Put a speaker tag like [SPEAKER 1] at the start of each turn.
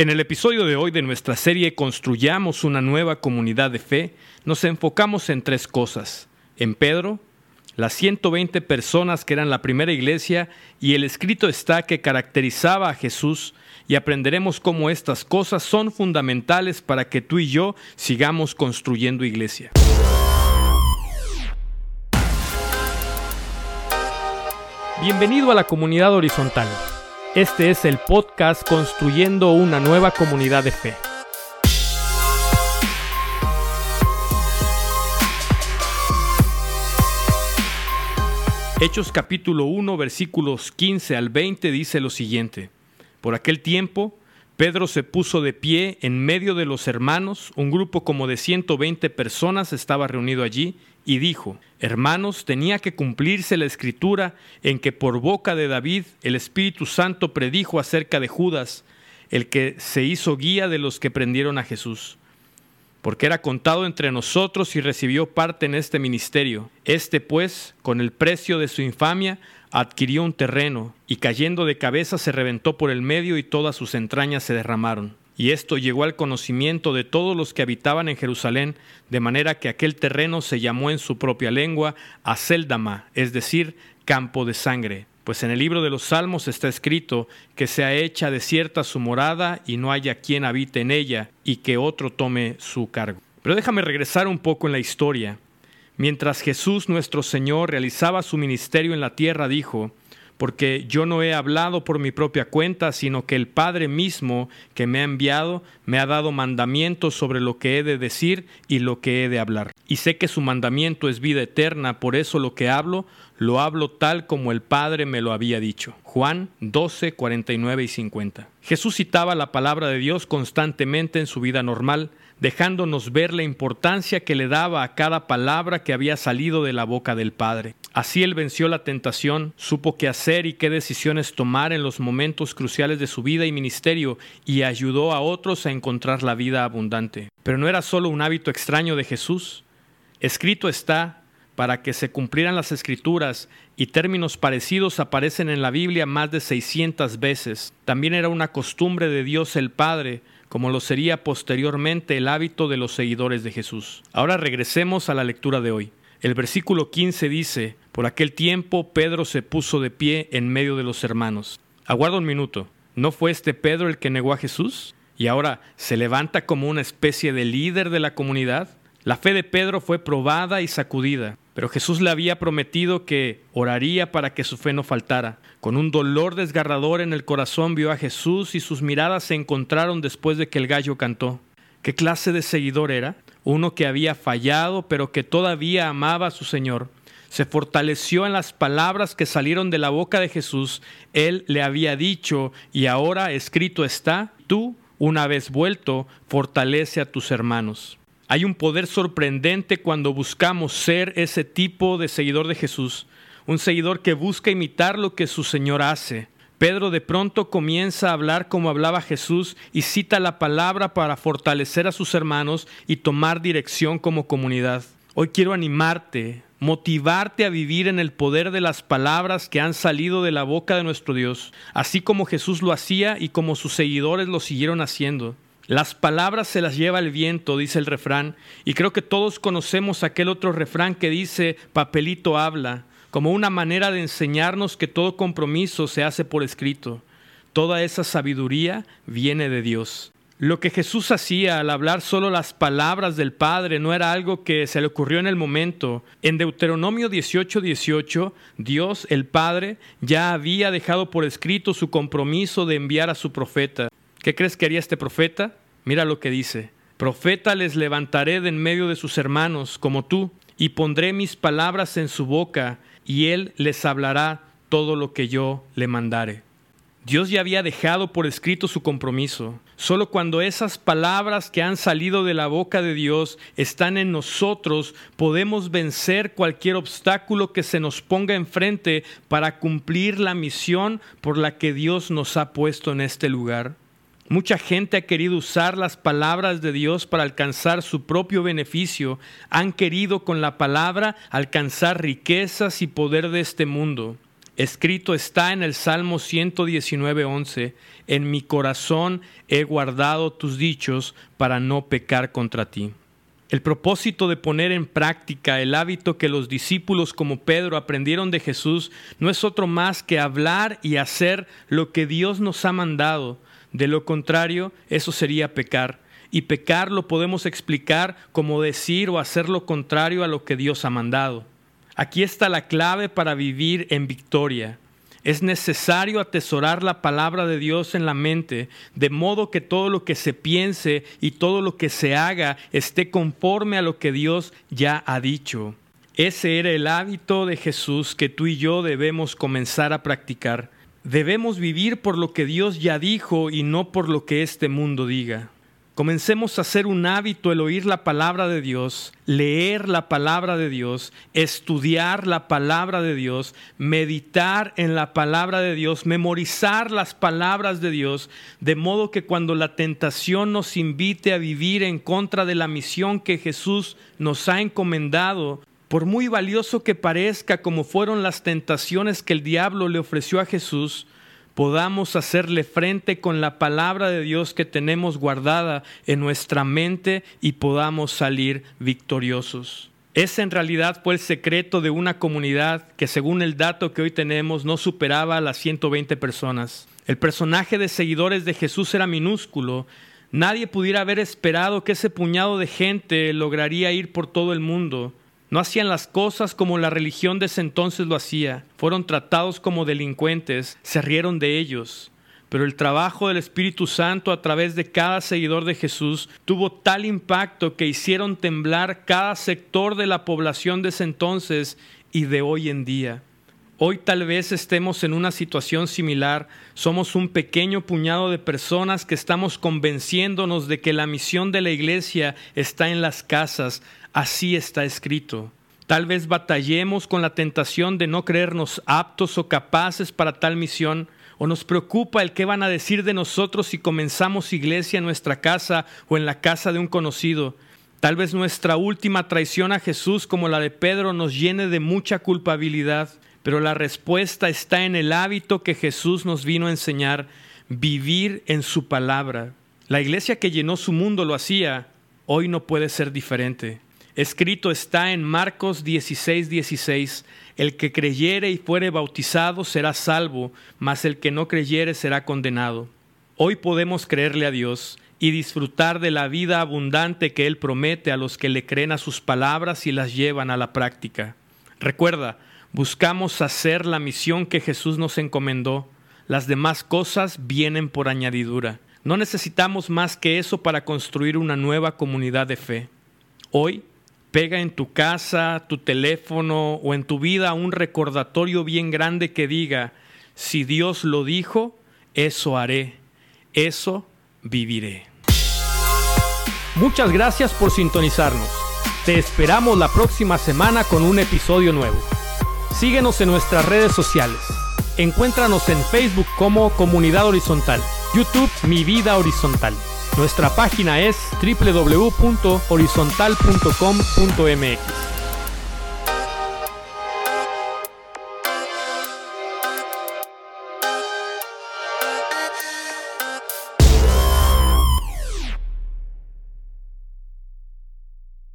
[SPEAKER 1] En el episodio de hoy de nuestra serie Construyamos una nueva comunidad de fe, nos enfocamos en tres cosas. En Pedro, las 120 personas que eran la primera iglesia y el escrito está que caracterizaba a Jesús y aprenderemos cómo estas cosas son fundamentales para que tú y yo sigamos construyendo iglesia. Bienvenido a la comunidad horizontal. Este es el podcast Construyendo una nueva comunidad de fe. Hechos capítulo 1 versículos 15 al 20 dice lo siguiente. Por aquel tiempo, Pedro se puso de pie en medio de los hermanos, un grupo como de 120 personas estaba reunido allí, y dijo, Hermanos, tenía que cumplirse la escritura en que por boca de David el Espíritu Santo predijo acerca de Judas, el que se hizo guía de los que prendieron a Jesús. Porque era contado entre nosotros y recibió parte en este ministerio. Este pues, con el precio de su infamia, adquirió un terreno, y cayendo de cabeza se reventó por el medio y todas sus entrañas se derramaron. Y esto llegó al conocimiento de todos los que habitaban en Jerusalén, de manera que aquel terreno se llamó en su propia lengua Aceldama, es decir, campo de sangre. Pues en el libro de los Salmos está escrito que sea hecha desierta su morada y no haya quien habite en ella y que otro tome su cargo. Pero déjame regresar un poco en la historia. Mientras Jesús nuestro Señor realizaba su ministerio en la tierra, dijo, porque yo no he hablado por mi propia cuenta, sino que el Padre mismo que me ha enviado me ha dado mandamientos sobre lo que he de decir y lo que he de hablar. Y sé que su mandamiento es vida eterna, por eso lo que hablo, lo hablo tal como el Padre me lo había dicho. Juan 12, 49 y 50. Jesús citaba la palabra de Dios constantemente en su vida normal, dejándonos ver la importancia que le daba a cada palabra que había salido de la boca del Padre. Así él venció la tentación, supo qué hacer y qué decisiones tomar en los momentos cruciales de su vida y ministerio y ayudó a otros a encontrar la vida abundante. Pero no era solo un hábito extraño de Jesús. Escrito está para que se cumplieran las escrituras y términos parecidos aparecen en la Biblia más de 600 veces. También era una costumbre de Dios el Padre como lo sería posteriormente el hábito de los seguidores de Jesús. Ahora regresemos a la lectura de hoy. El versículo 15 dice, por aquel tiempo Pedro se puso de pie en medio de los hermanos. Aguarda un minuto, ¿no fue este Pedro el que negó a Jesús? Y ahora se levanta como una especie de líder de la comunidad. La fe de Pedro fue probada y sacudida. Pero Jesús le había prometido que oraría para que su fe no faltara. Con un dolor desgarrador en el corazón vio a Jesús y sus miradas se encontraron después de que el gallo cantó. ¿Qué clase de seguidor era? Uno que había fallado, pero que todavía amaba a su Señor. Se fortaleció en las palabras que salieron de la boca de Jesús. Él le había dicho, y ahora escrito está, tú, una vez vuelto, fortalece a tus hermanos. Hay un poder sorprendente cuando buscamos ser ese tipo de seguidor de Jesús, un seguidor que busca imitar lo que su Señor hace. Pedro de pronto comienza a hablar como hablaba Jesús y cita la palabra para fortalecer a sus hermanos y tomar dirección como comunidad. Hoy quiero animarte, motivarte a vivir en el poder de las palabras que han salido de la boca de nuestro Dios, así como Jesús lo hacía y como sus seguidores lo siguieron haciendo. Las palabras se las lleva el viento, dice el refrán, y creo que todos conocemos aquel otro refrán que dice, papelito habla, como una manera de enseñarnos que todo compromiso se hace por escrito. Toda esa sabiduría viene de Dios. Lo que Jesús hacía al hablar solo las palabras del Padre no era algo que se le ocurrió en el momento. En Deuteronomio 18:18, 18, Dios, el Padre, ya había dejado por escrito su compromiso de enviar a su profeta. ¿Qué crees que haría este profeta? Mira lo que dice. Profeta les levantaré de en medio de sus hermanos, como tú, y pondré mis palabras en su boca, y él les hablará todo lo que yo le mandare. Dios ya había dejado por escrito su compromiso. Solo cuando esas palabras que han salido de la boca de Dios están en nosotros, podemos vencer cualquier obstáculo que se nos ponga enfrente para cumplir la misión por la que Dios nos ha puesto en este lugar. Mucha gente ha querido usar las palabras de Dios para alcanzar su propio beneficio. Han querido con la palabra alcanzar riquezas y poder de este mundo. Escrito está en el Salmo 119.11, en mi corazón he guardado tus dichos para no pecar contra ti. El propósito de poner en práctica el hábito que los discípulos como Pedro aprendieron de Jesús no es otro más que hablar y hacer lo que Dios nos ha mandado. De lo contrario, eso sería pecar. Y pecar lo podemos explicar como decir o hacer lo contrario a lo que Dios ha mandado. Aquí está la clave para vivir en victoria. Es necesario atesorar la palabra de Dios en la mente, de modo que todo lo que se piense y todo lo que se haga esté conforme a lo que Dios ya ha dicho. Ese era el hábito de Jesús que tú y yo debemos comenzar a practicar. Debemos vivir por lo que Dios ya dijo y no por lo que este mundo diga. Comencemos a hacer un hábito el oír la palabra de Dios, leer la palabra de Dios, estudiar la palabra de Dios, meditar en la palabra de Dios, memorizar las palabras de Dios, de modo que cuando la tentación nos invite a vivir en contra de la misión que Jesús nos ha encomendado, por muy valioso que parezca como fueron las tentaciones que el diablo le ofreció a Jesús, podamos hacerle frente con la palabra de Dios que tenemos guardada en nuestra mente y podamos salir victoriosos. Ese en realidad fue el secreto de una comunidad que según el dato que hoy tenemos no superaba a las 120 personas. El personaje de seguidores de Jesús era minúsculo. Nadie pudiera haber esperado que ese puñado de gente lograría ir por todo el mundo. No hacían las cosas como la religión de ese entonces lo hacía. Fueron tratados como delincuentes, se rieron de ellos. Pero el trabajo del Espíritu Santo a través de cada seguidor de Jesús tuvo tal impacto que hicieron temblar cada sector de la población de ese entonces y de hoy en día. Hoy tal vez estemos en una situación similar. Somos un pequeño puñado de personas que estamos convenciéndonos de que la misión de la iglesia está en las casas. Así está escrito. Tal vez batallemos con la tentación de no creernos aptos o capaces para tal misión, o nos preocupa el qué van a decir de nosotros si comenzamos iglesia en nuestra casa o en la casa de un conocido. Tal vez nuestra última traición a Jesús como la de Pedro nos llene de mucha culpabilidad pero la respuesta está en el hábito que Jesús nos vino a enseñar, vivir en su palabra. La iglesia que llenó su mundo lo hacía, hoy no puede ser diferente. Escrito está en Marcos 16, 16, el que creyere y fuere bautizado será salvo, mas el que no creyere será condenado. Hoy podemos creerle a Dios y disfrutar de la vida abundante que Él promete a los que le creen a sus palabras y las llevan a la práctica. Recuerda, Buscamos hacer la misión que Jesús nos encomendó. Las demás cosas vienen por añadidura. No necesitamos más que eso para construir una nueva comunidad de fe. Hoy, pega en tu casa, tu teléfono o en tu vida un recordatorio bien grande que diga, si Dios lo dijo, eso haré, eso viviré. Muchas gracias por sintonizarnos. Te esperamos la próxima semana con un episodio nuevo. Síguenos en nuestras redes sociales. Encuéntranos en Facebook como Comunidad Horizontal, YouTube Mi Vida Horizontal. Nuestra página es www.horizontal.com.mx.